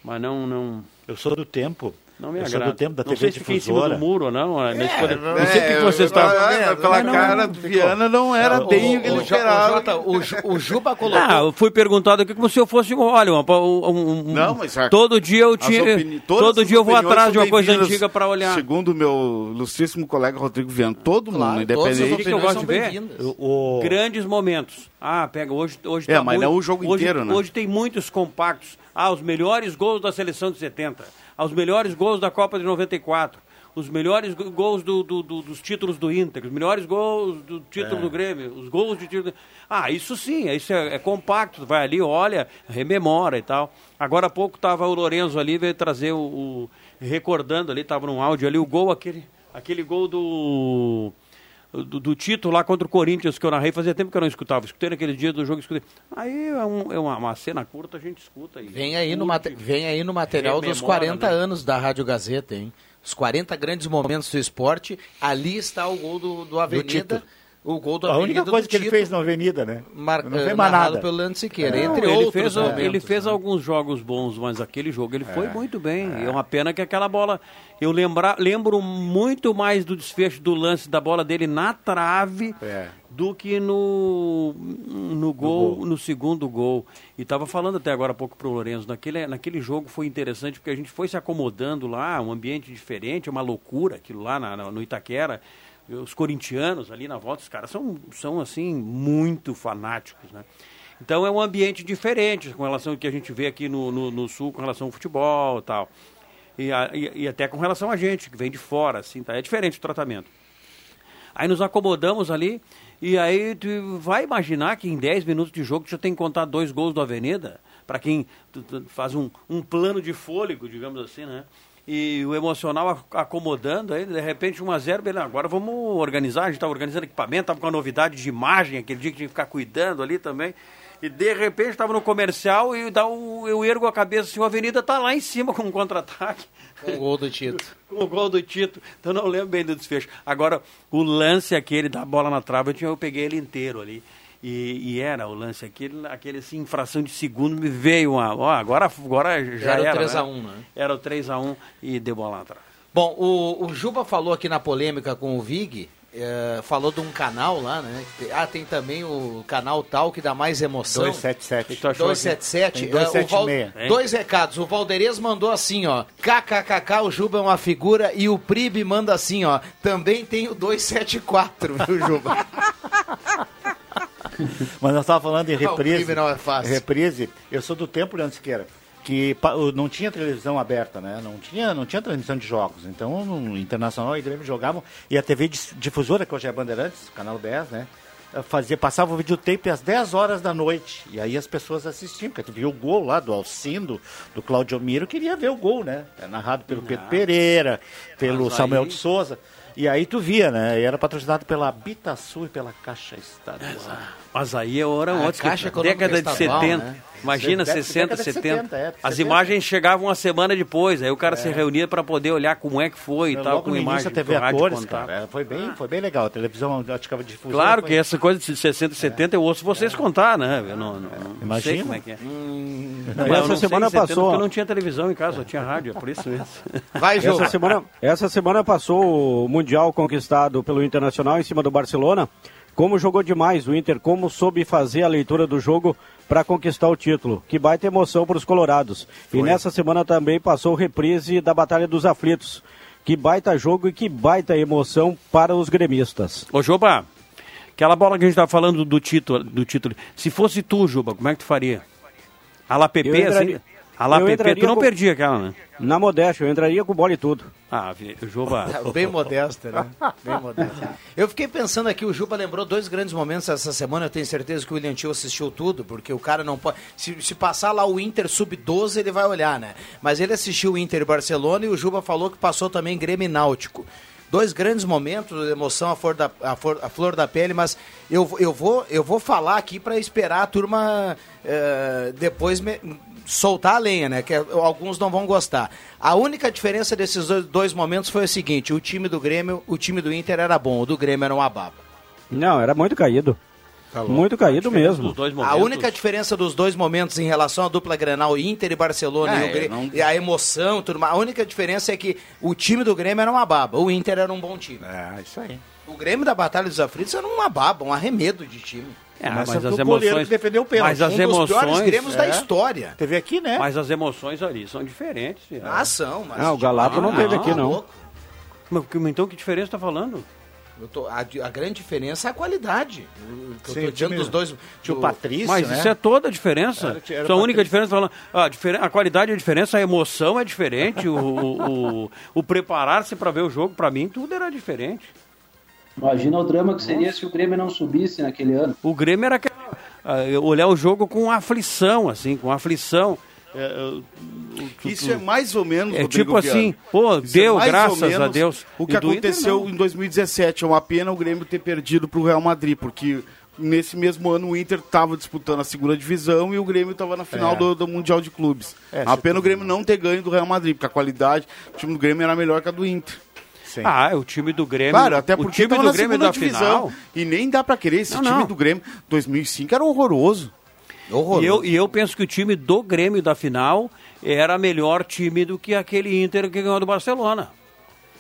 Mas não não Eu sou do tempo. Não me eu agrada. sou do tempo da não TV sei se fica em cima difusora. do muro ou não. É, nesse poder- não não sei o que, vocês estavam. Pela não- cara do Viana não era bem o que ele esperava. O, o Juba colocou. Ah, eu fui perguntado aqui como se eu fosse, olha, uma- um, um- Não, mas a- todo dia eu tinha, opini- todo dia eu vou atrás de uma coisa antiga para olhar. Segundo o meu ilustríssimo colega Rodrigo Viana, todo Claro, mundo, as independente. O que eu gosto de ver? O, Grandes momentos. Ah, pega, hoje, hoje É, tá mas muito- não o jogo hoje- inteiro, né? Hoje tem muitos compactos. Ah, os melhores gols da seleção de 70. Ah, os melhores gols da Copa de 94. Os melhores go- gols do- do- do- dos títulos do Inter, os melhores gols do título do Grêmio, os gols de título. Ah, isso sim, isso é, é compacto. Vai ali, olha, rememora e tal. Agora há pouco estava o Lorenzo ali, veio trazer o, o- recordando ali, estava num áudio ali, o gol aquele Aquele gol do, do, do Tito lá contra o Corinthians que eu narrei, fazia tempo que eu não escutava. Escutei naquele dia do jogo, escutei. Aí é, um- é uma, uma cena curta, a gente escuta. E Vem aí, no mate- vem aí no material dos rememora, 40 né? anos da Rádio Gazeta, hein? Os 40 grandes momentos do esporte. Ali está o gol do, do Avenida. Tito. O gol do A única coisa que ele fez na Avenida, né? mar- não eh, fez mais narrado nada. pelo Leandro Siqueira, Não, entre ele outros fez, momentos, ele fez né? alguns jogos bons, mas aquele jogo ele foi muito bem. É. uma pena que aquela bola. Eu lembra, lembro muito mais do desfecho do lance da bola dele na trave É. do que no, no gol, no segundo gol. E estava falando até agora há pouco para o Lourenço, naquele, naquele jogo foi interessante porque a gente foi se acomodando lá, um ambiente diferente, uma loucura aquilo lá na- na- no Itaquera. Os corintianos ali na volta, os caras são, são assim, muito fanáticos, né? Então é um ambiente diferente com relação ao que a gente vê aqui no, no, no Sul, com relação ao futebol e tal. E, a- e- e até com relação a gente, que vem de fora, assim, tá? É diferente o tratamento. Aí nos acomodamos ali, e aí tu vai imaginar que em 10 minutos de jogo tu já tem que contar dois gols do Avenida, para quem faz um, um plano de fôlego, digamos assim, né? E o emocional ac- acomodando, aí de repente 1 a 0 beleza, agora vamos organizar, a gente estava organizando equipamento, estava com a novidade de imagem, aquele dia que tinha que ficar cuidando ali também. E de repente estava no comercial e dá um, eu ergo a cabeça assim, a Avenida tá lá em cima com um contra-ataque. Com o gol do Tito. Com o gol do Tito. Então não lembro bem do desfecho. Agora, o lance aquele da bola na trave, eu, tinha, eu peguei ele inteiro ali. E, e era o lance aquele, aquele assim, infração de segundo, me veio uma. Ó, agora, agora já Era o era. 3 a né? 1, né? Era o 3x1 e deu bola trave. Bom, o, o Juba falou aqui na polêmica com o Vig, eh, falou de um canal lá, né? Ah, tem também o canal tal que dá mais emoção. 277. Tu achou 277. Tem eh, o Val- 276. Dois recados. O Valderez mandou assim, ó. KKKK, o Juba é uma figura. E o Pribe manda assim, ó. Também tem o 274, viu, Juba? Mas nós estávamos falando em Não, o reprise. crime não é fácil. Reprise. Eu sou do tempo, Leandro Siqueira, que não tinha televisão aberta, né? Não tinha, não tinha transmissão de jogos. Então, no Internacional e Grêmio jogavam. E a TV difusora, que hoje é Bandeirantes, canal 10, né? Fazia, passava o videotape às 10 horas da noite. E aí as pessoas assistiam, porque tu viu o gol lá do Alcindo, do Claudio Miro, queria ver o gol, né? É narrado pelo Pedro Pereira, pelo Mas Samuel aí- de Souza. E aí tu via, né? E era patrocinado pela Bitasul e pela Caixa Estadual. Mas aí eram A outros. Caixa que- Econômica década de Estadual, 70. né? Imagina, Década- 60, década de 70. 70, é, As 70. imagens chegavam uma semana depois. Aí o cara se reunia para poder olhar como é que foi e tal, Logo com imagem a TV a rádio cores, cara. é, Foi bem, foi bem legal. A televisão, acho que a difusão. Claro foi- que essa coisa de 60 e 70 eu ouço vocês contar, né? Eu não, não, não sei Imagina. como é que é. Essa eu não semana sei, em 70, passou- porque Eu não tinha televisão em casa, só tinha rádio, é por isso mesmo. Vai. Essa semana, essa semana passou o Mundial conquistado pelo Internacional em cima do Barcelona. Como jogou demais o Inter, como soube fazer a leitura do jogo para conquistar o título. Que baita emoção para os colorados. E nessa semana também passou reprise da Batalha dos Aflitos. Que baita jogo e que baita emoção para os gremistas. Ô, Juba, aquela bola que a gente tava falando do título, do título. Se fosse tu, Juba, como é que tu faria? A PP, entraria- assim? A lá entraria tu não com- perdia aquela, né? Na modéstia, eu entraria com bola e tudo. Ah, vi- Juba. Bem modesta, né? Bem modesta. Eu fiquei pensando aqui, o Juba lembrou dois grandes momentos essa semana. Eu tenho certeza que o William Tio assistiu tudo, porque o cara não pode. Se, se passar lá o Inter sub-12, ele vai olhar, né? Mas ele assistiu o Inter e Barcelona e o Juba falou que passou também Grêmio e Náutico. Dois grandes momentos, emoção à flor da, à flor, à flor da pele, mas eu, eu, vou, eu vou falar aqui para esperar a turma eh, depois me- soltar a lenha, né? Que alguns não vão gostar. A única diferença desses dois, momentos foi o seguinte: o time do Grêmio, o time do Inter era bom, o do Grêmio era uma baba. Não, era muito caído. Muito caído mesmo. Dos dois A única diferença dos dois momentos em relação à dupla Grenal Inter e Barcelona Ah, e, o é, Grê- não- e a emoção, tudo mais, a única diferença é que o time do Grêmio era uma baba, o Inter era um bom time. É, isso aí. O Grêmio da Batalha dos Aflitos era uma baba, um arremedo de time. É, Mas mas, as emoções. que defendeu o pênalti. Mas as um dos piores emoções. Grêmios da é. história. Teve aqui, né? Mas as emoções ali são diferentes. Ah, são, mas. Ah, o Galato não teve aqui, não. louco. Mas, que- então que diferença tá falando? Eu tô- a, a grande diferença é a qualidade. Eu, eu Sim, tô time- dos dois. Tinha do- o Patrício, Mas né? isso é toda a diferença. Era- era Só a única diferença falando. A, diferen- a qualidade é diferença, a emoção é diferente, o, o, o- o preparar-se para ver o jogo, para mim, tudo era diferente. Imagina o drama que seria se o Grêmio não subisse naquele ano. O Grêmio era aquela, ah, olhar o jogo com aflição, assim, com aflição. É, Isso é mais ou menos. É Rodrigo tipo assim, pô, Isso deu, mais ou graças a Deus. O que Inter, aconteceu não. em 2017 é uma pena o Grêmio ter perdido para o Real Madrid, porque nesse mesmo ano o Inter estava disputando a segunda divisão e o Grêmio estava na final É. do, do Mundial de Clubes. É, a se pena o Grêmio não ter ganho do Real Madrid, porque a qualidade do time do Grêmio era melhor que a do Inter. Ah, o time do Grêmio. Claro, até o porque time tava do na Grêmio da divisão. final. E nem dá para querer. Esse Não, time não. do Grêmio 2005 era horroroso. E eu, e eu penso que o time do Grêmio da final era melhor time do que aquele Inter que ganhou do Barcelona.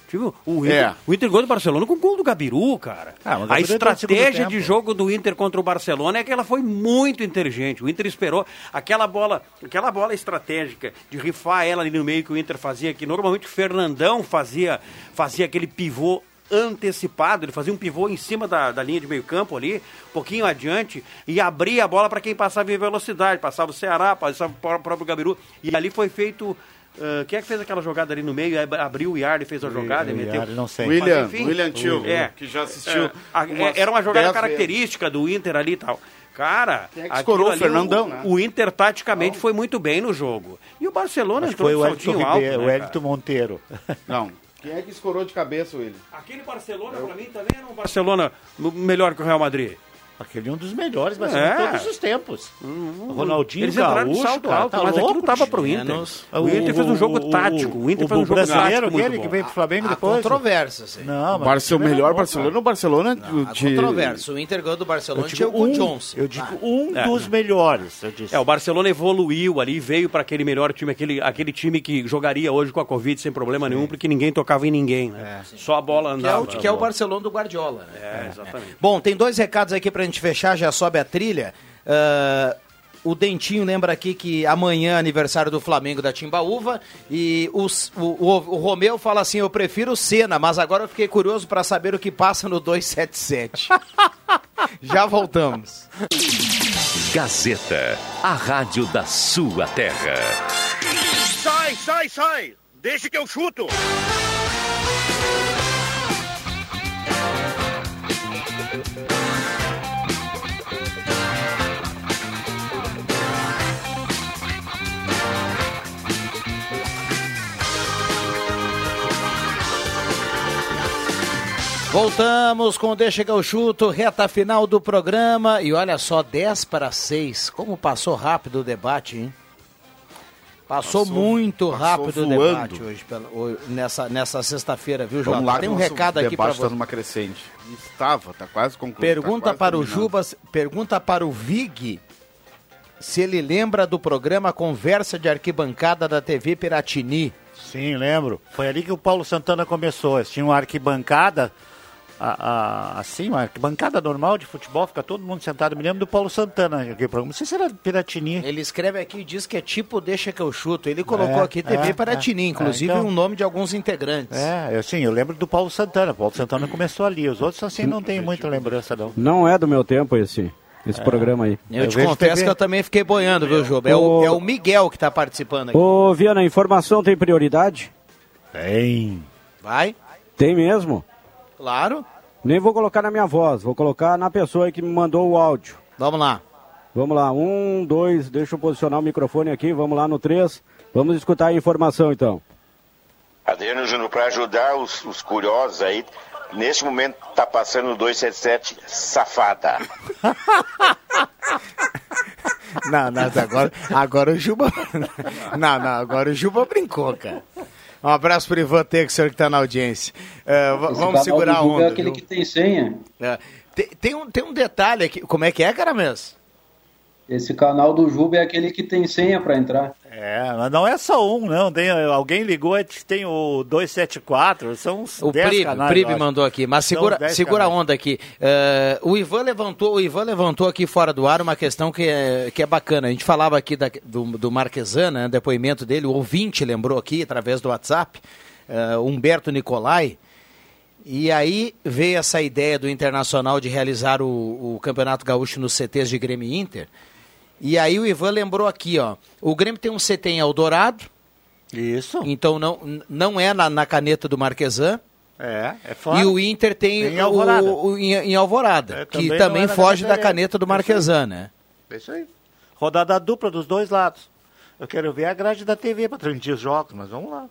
Tipo, o, Inter, É. o Inter ganhou do Barcelona com o gol do Gabiru, cara. Ah, a no estratégia de jogo do Inter contra o Barcelona é que ela foi muito inteligente. O Inter esperou aquela bola, aquela bola estratégica de rifar ela ali no meio que o Inter fazia, que normalmente o Fernandão fazia, fazia aquele pivô antecipado, ele fazia um pivô em cima da, da linha de meio campo ali, um pouquinho adiante, e abria a bola para quem passava em velocidade, passava o Ceará, passava o próprio Gabiru, e ali foi feito... ah, quem é que fez aquela jogada ali no meio? Ab- Abriu o Yard e fez a jogada e meteu. Yard, não sei. William, Mas, enfim, William Tio, é, que já assistiu. é, a- umas era uma jogada 10 característica do Inter ali e tal. Cara, Quem é escorou? O ali, Fernandão, o, né? o Inter taticamente foi muito bem no jogo. E o Barcelona Acho que entrou foi o alto, Ribeiro, né, o cara? Monteiro. Não. Quem é que escorou de cabeça, William? Aquele Barcelona, pra mim, também era um Barcelona melhor que o Real Madrid. Aquele é um dos melhores, mas É. de todos os tempos. O Ronaldinho Eles entraram de Gaúcho, salto cara, alto, tá mas aquilo louco, não tava pro Inter. O, Inter fez um jogo o- tático. O Inter o, fez um jogo brasileiro, tático muito aquele bom. que veio pro Flamengo Há depois. controvérsias, hein? Não, O o era melhor bom, Barcelona, o Barcelona Há de... controvérsia. O Inter ganhou do Barcelona Eu tinha digo o um, Johnson. eu digo Ah, um É. dos melhores. Eu disse. É, o Barcelona evoluiu ali, veio para aquele melhor time, aquele, aquele time que jogaria hoje com a Covid sem problema nenhum, porque ninguém tocava em ninguém, né? Só a bola que, é andava. o, que é o Barcelona do Guardiola. Né? É, exatamente. Bom, tem dois recados aqui pra gente fechar, já sobe a trilha. Ah, o Dentinho lembra aqui que amanhã é aniversário do Flamengo da Timbaúva e os- o, o, o Romeu fala assim, eu prefiro o Senna, mas agora eu fiquei curioso pra saber o que passa no 277. já voltamos. Gazeta, a rádio da sua terra. Sai, sai, sai! Deixa que eu chuto! Voltamos com o Deixa que eu chuto, reta final do programa. E olha só, 10 para 6. Como passou rápido o debate, hein? Passou, Passou- muito passou rápido o debate hoje, nessa, nessa sexta-feira, viu, João? Tem um recado aqui para debate você. está numa crescente. Estava, tá quase concluído. Pergunta tá quase para o. Jubas, pergunta para o Vig se ele lembra do programa Conversa de Arquibancada da TV Piratini. Sim, lembro. Foi ali que o Paulo Santana começou. Eles tinham uma arquibancada, a- a- assim, uma arquibancada normal de futebol, fica todo mundo sentado. Me lembro do Paulo Santana, aquele programa. Não sei se era Piratini. Ele escreve aqui e diz que é tipo Deixa que eu chuto. Ele colocou É, aqui TV é, Piratini, é. inclusive É, então. o nome de alguns integrantes. É, eu, sim, eu lembro do Paulo Santana. O Paulo Santana começou ali. Os outros, assim, não tem muita lembrança, não. Não é do meu tempo esse, esse programa aí. Eu, te vejo confesso TV. que eu também fiquei boiando, viu, Juba? É o, é o Miguel que está participando aqui. Ô, Viana, a informação tem prioridade? Tem. Vai? Tem mesmo. Claro. Nem vou colocar na minha voz, vou colocar na pessoa aí que me mandou o áudio. Vamos lá. Vamos lá, um, dois, deixa eu posicionar o microfone aqui, vamos lá no três. Vamos escutar a informação então. Adriano Júnior, para ajudar os, os curiosos aí, neste momento tá passando o 277 safada. Não, não, agora, agora o Juba. Não, não, agora o Juba brincou, cara. Um abraço pro Ivan Texer que tá na audiência. É, Esse vamos segurar a do Google onda. É aquele viu? que tem senha. É, tem, tem um, tem um detalhe aqui. Como é que é, cara mesmo? Esse canal do Juba é aquele que tem senha para entrar. É, mas não é só um, não. Tem, alguém ligou, é, tem o 274, são uns O 10 Pribe, canais. Pribe eu acho. mandou aqui, mas segura, uns 10 segura a onda aqui. É, o Ivan levantou, o Ivan levantou aqui fora do ar uma questão que é, que é bacana. A gente falava aqui da- do, do Marquesan, né, depoimento dele, o ouvinte lembrou aqui através do WhatsApp, é, Humberto Nicolai. E aí veio essa ideia do Internacional de realizar o, o Campeonato Gaúcho nos CTs de Grêmio Inter. E aí o Ivan lembrou aqui, ó. O Grêmio tem um CT em Eldorado. Isso. Então não, não é na, na caneta do Marquesan. É, é fora. E o Inter tem Em o- Alvorada. o- em, em Alvorada, É, que também também, não é foge da caneta do Marquesan, né? É isso aí. Rodada dupla dos dois lados. Eu quero ver a grade da TV para transmitir os jogos, mas vamos lá.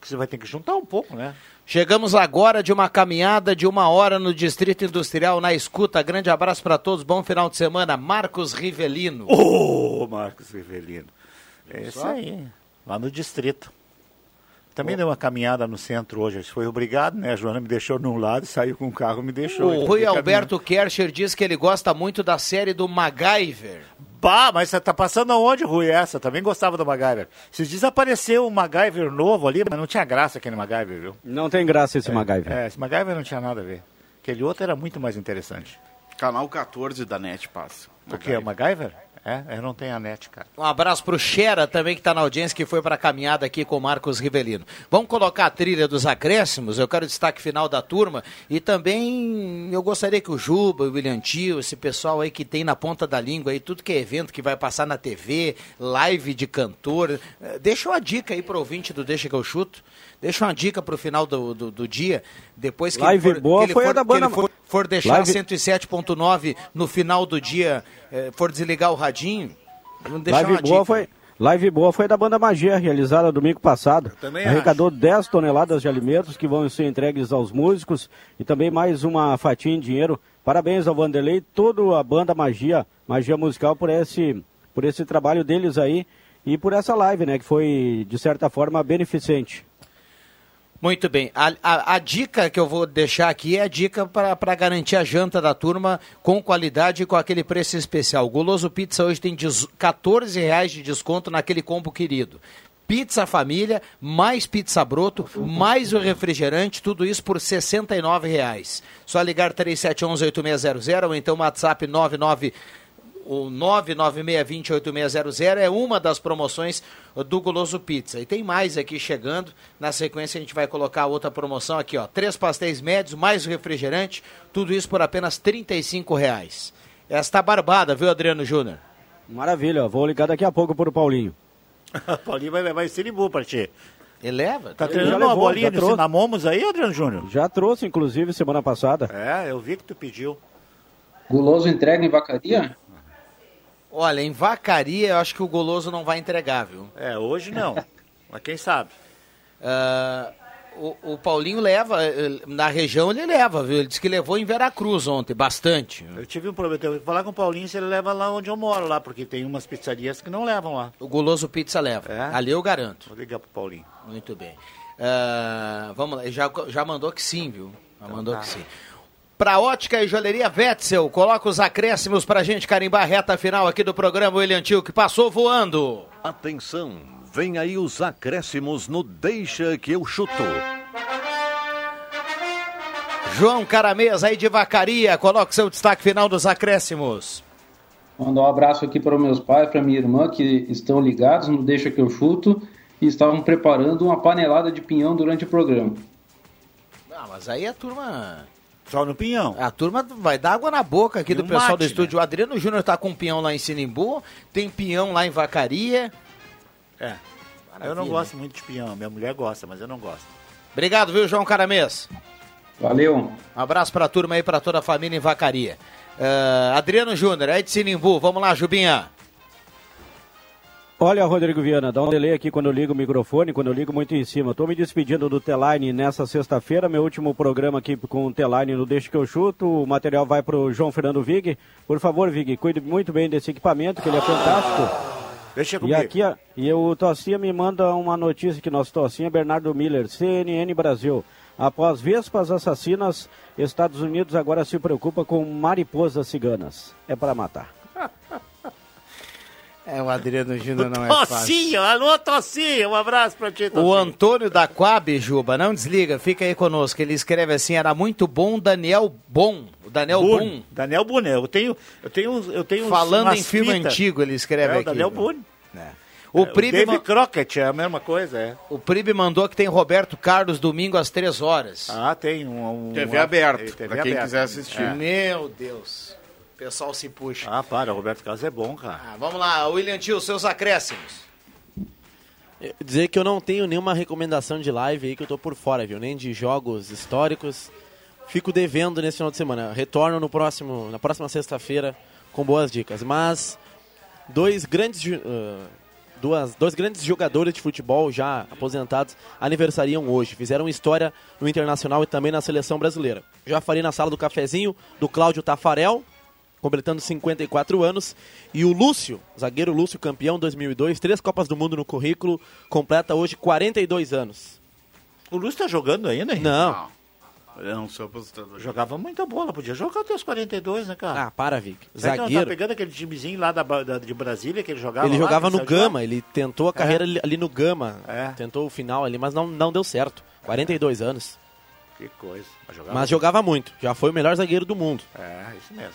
Que você vai ter que juntar um pouco, né? Chegamos agora de uma caminhada de uma hora no Distrito Industrial na escuta. Grande abraço para todos, bom final de semana. Marcos Rivelino. Ô, Marcos Rivelino. É isso aí, lá no Distrito. Também deu uma caminhada no centro hoje. Foi obrigado, né? A Joana me deixou num lado, saiu com o carro me deixou. O Rui Alberto Kercher diz que ele gosta muito da série do MacGyver. Bah, mas você tá passando aonde, Rui, essa? Também gostava do MacGyver. Esses dias apareceu um MacGyver novo ali, mas não tinha graça aquele MacGyver, viu? Não tem graça esse MacGyver. É, esse MacGyver não tinha nada a ver. Aquele outro era muito mais interessante. Canal 14 da NET passa. O que, é o MacGyver? É, eu não tenho a net, cara. Um abraço pro Xera também que está na audiência, que foi para a caminhada aqui com o Marcos Rivelino. Vamos colocar a trilha dos acréscimos, eu quero destaque final da turma e também eu gostaria que o Juba, o William Tio, esse pessoal aí que tem na ponta da língua aí, tudo que é evento que vai passar na TV, live de cantor, eh, deixa uma dica aí pro ouvinte do Deixa que eu chuto. Deixa uma dica pro final do, do, do dia, depois que Live ele for, boa que ele foi a for, da que banda- for, for deixar Live- 107.9 no final do dia, eh, for desligar o radinho, deixar Live uma boa, dica. foi, live boa foi da banda Magia, realizada domingo passado. também Arrecadou 10 toneladas de alimentos que vão ser entregues aos músicos e também mais uma fatia em dinheiro. Parabéns ao Vanderlei e toda a banda Magia, Magia Musical, por esse, por esse trabalho deles aí e por essa live, né, que foi, de certa forma, beneficente. Muito bem. A, a- a dica que eu vou deixar aqui é a dica para garantir a janta da turma com qualidade e com aquele preço especial. Goloso Pizza hoje tem dezo- 14 reais de desconto naquele combo querido. Pizza família, mais pizza broto, mais o refrigerante, tudo isso por 69 reais. Só ligar 3711-8600 ou então WhatsApp 99 o 996208600 é uma das promoções do Goloso Pizza. E tem mais aqui chegando. Na sequência a gente vai colocar outra promoção aqui, ó. Três pastéis médios, mais o refrigerante, tudo isso por apenas 35 reais. Esta barbada, viu, Adriano Júnior? Maravilha, ó, vou ligar daqui a pouco para o Paulinho. Paulinho vai levar esse limbu pra ti. Eleva? Tá treinando uma bolinha de. Cinamomos aí, Adriano Júnior? Já trouxe, inclusive, semana passada. É, eu vi que tu pediu. Guloso entrega em vacaria? Olha, em vacaria eu acho que o Goloso não vai entregar, viu? É, hoje não. Mas quem sabe? Ah, o, o Paulinho leva, eh, na região ele leva, viu? Ele disse que levou em Veracruz ontem, bastante. Eu tive um problema. Eu vou falar com o Paulinho se ele leva lá onde eu moro, lá, porque tem umas pizzarias que não levam lá. O Goloso Pizza leva. É? Ali eu garanto. Vou ligar pro Paulinho. Muito bem. Ah, vamos lá, já, já mandou que sim, viu? Já mandou tá. que sim. Pra ótica e joalheria Wetzel, coloca os acréscimos pra gente carimbar a reta final aqui do programa William Tio, que passou voando. Atenção, vem aí os acréscimos no Deixa que eu chuto. João Caramês aí de Vacaria, coloca o seu destaque final dos acréscimos. Mandar um abraço aqui para os meus pais, para minha irmã, que estão ligados no Deixa Que Eu Chuto e estavam preparando uma panelada de pinhão durante o programa. Ah, mas aí a turma. Só no pinhão. A turma vai dar água na boca aqui E do um pessoal mate, do estúdio. O Adriano Júnior tá com um pinhão lá em Sinimbu, tem pinhão lá em Vacaria. É. Eu não gosto muito de pinhão. Minha mulher gosta, mas eu não gosto. Obrigado, viu, João Caramês? Valeu. Um abraço pra turma aí, pra toda a família em Vacaria. Ah, Adriano Júnior, aí de Sinimbu. Vamos lá, Jubinha. Olha, Rodrigo Viana, dá um delay aqui quando eu ligo o microfone, quando eu ligo muito em cima. Estou me despedindo do T-Line nessa sexta-feira, meu último programa aqui com o T-Line no Deixa que eu chuto. O material vai para o João Fernando Vig. Por favor, Vig, cuide muito bem desse equipamento, que ele é fantástico. Deixa E comigo. aqui, ó, e o Tocinha me manda uma notícia que nosso Tocinha Bernardo Miller, CNN Brasil. Após vespas assassinas, Estados Unidos agora se preocupa com mariposas ciganas. É para matar. É, o Adriano Júnior não é fácil. Tocinho, alô Tocinho, um abraço pra ti, Tocinho. O Antônio da Coab, Juba, não desliga, fica aí conosco. Ele escreve assim: era muito bom Daniel Bom. O Daniel Boone. Bom. Daniel Boone, eu tenho, eu tenho, uns- eu tenho Falando em filme fitas. antigo, ele escreve É, o aqui. Daniel Boone. O, É, Pribe David ma- Crockett é a mesma coisa, é. o Pribe mandou que tem Roberto Carlos domingo às três horas. Ah, tem um... um TV uma- aberto, TV pra quem aberto. quiser assistir. É. Meu Deus. O pessoal se puxa. Ah, para, o Roberto Carlos é bom, cara. Ah, vamos lá, William Tio, seus acréscimos. Eu- Dizer que eu não tenho nenhuma recomendação de live aí que eu tô por fora, viu? Nem de jogos históricos. Fico devendo nesse final de semana. Retorno no próximo, na próxima sexta-feira com boas dicas. Mas dois grandes ah, duas, dois grandes jogadores de futebol já aposentados aniversariam hoje. Fizeram história no Internacional e também na seleção brasileira. Já falei na sala do cafezinho do Cláudio Tafarel, completando 54 anos. E o Lúcio, zagueiro Lúcio, campeão 2002, três Copas do Mundo no currículo, completa hoje 42 anos. O Lúcio tá jogando ainda, hein? Não. Eu não sou aposentador. Jogava muita bola, podia jogar até os 42, né, cara? Ah, para, Vic. Não Zagueiro. tá pegando aquele timezinho lá da, da- de Brasília que ele jogava Ele lá, jogava que no lá? Gama, ele tentou a carreira ali, ali no Gama. Tentou o final ali, mas não, não deu certo. 42 anos. Que coisa. Mas jogava, Mas jogava muito. Já foi o melhor zagueiro do mundo. É, isso mesmo.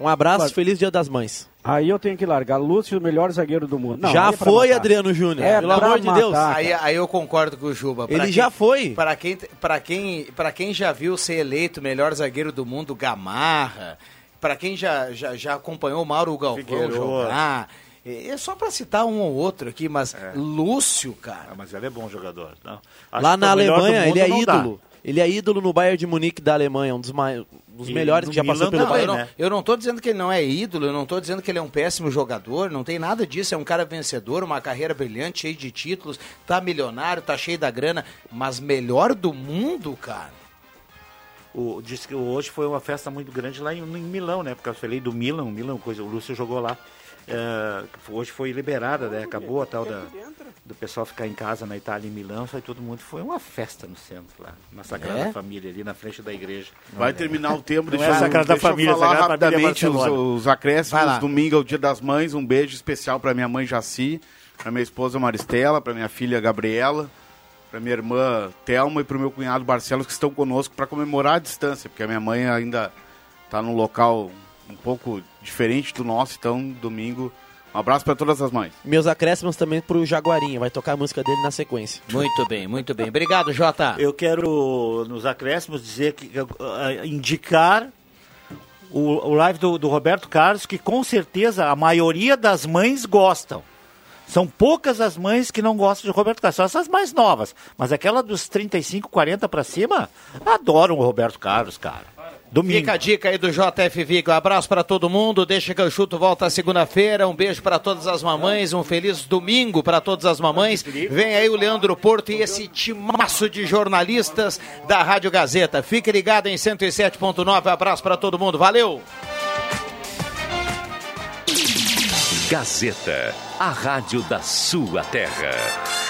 Um abraço, Claro. feliz Dia das Mães. Aí eu tenho que largar. Lúcio, o melhor zagueiro do mundo. Não, já é foi, matar. Adriano Júnior. É pelo amor de Deus. Aí, aí eu concordo com o Juba. Pra Ele quem- já foi. Para quem, para quem, para quem já viu ser eleito melhor zagueiro do mundo, Gamarra. Para quem já, já, já acompanhou o Mauro Galvão Figueiredo. jogar. É é só para citar um ou outro aqui, mas Lúcio, cara. Ah, mas ele é bom jogador. Lá na Alemanha, mundo ele é não dá. ídolo. Ele é ídolo no Bayern de Munique da Alemanha, um dos, mai... dos E melhores que já passou Milan pelo também, eu, Bayern. não, né? eu não tô dizendo que ele não é ídolo, eu não tô dizendo que ele é um péssimo jogador, não tem nada disso, é um cara vencedor, uma carreira brilhante, cheio de títulos, tá milionário, tá cheio da grana, mas melhor do mundo, cara. O, disse que hoje foi uma festa muito grande lá em, em Milão, né? Porque eu falei do Milan, o Milan, coisa, o Lúcio jogou lá. É, hoje foi liberada, né? Acabou a tal da, do pessoal ficar em casa na Itália, em Milão, foi todo mundo. Foi uma festa no centro lá, na Sagrada É? Família, ali na frente da igreja. Vai terminar o tempo, deixa, é a eu- Sagrada deixa eu Família, falar Sagrada Família rapidamente os, Barcelona. os acréscimos. Domingo é o Dia das Mães, um beijo especial para minha mãe Jaci, para minha esposa Maristela, para minha filha Gabriela, para minha irmã Thelma e para o meu cunhado Barcelos que estão conosco para comemorar a distância, porque a minha mãe ainda está num local um pouco diferente do nosso, então domingo um abraço para todas as mães. Meus acréscimos também pro Jaguarinho, vai tocar a música dele na sequência. Muito bem, muito bem. Obrigado, Jota. Eu quero, nos acréscimos, dizer que uh, indicar o, o live do, do Roberto Carlos, que com certeza a maioria das mães gostam. São poucas as mães que não gostam de Roberto Carlos, só essas mais novas. Mas aquela dos 35, 40 para cima, adoram o Roberto Carlos, cara. Domingo. Fica a dica aí do JF Vigo. Um abraço para todo mundo. Deixa que eu chuto volta segunda-feira. Um beijo para todas as mamães. Um feliz domingo para todas as mamães. Vem aí o Leandro Porto e esse timaço de jornalistas da Rádio Gazeta. Fique ligado em 107.9. Abraço para todo mundo. Valeu! Gazeta, a rádio da sua terra.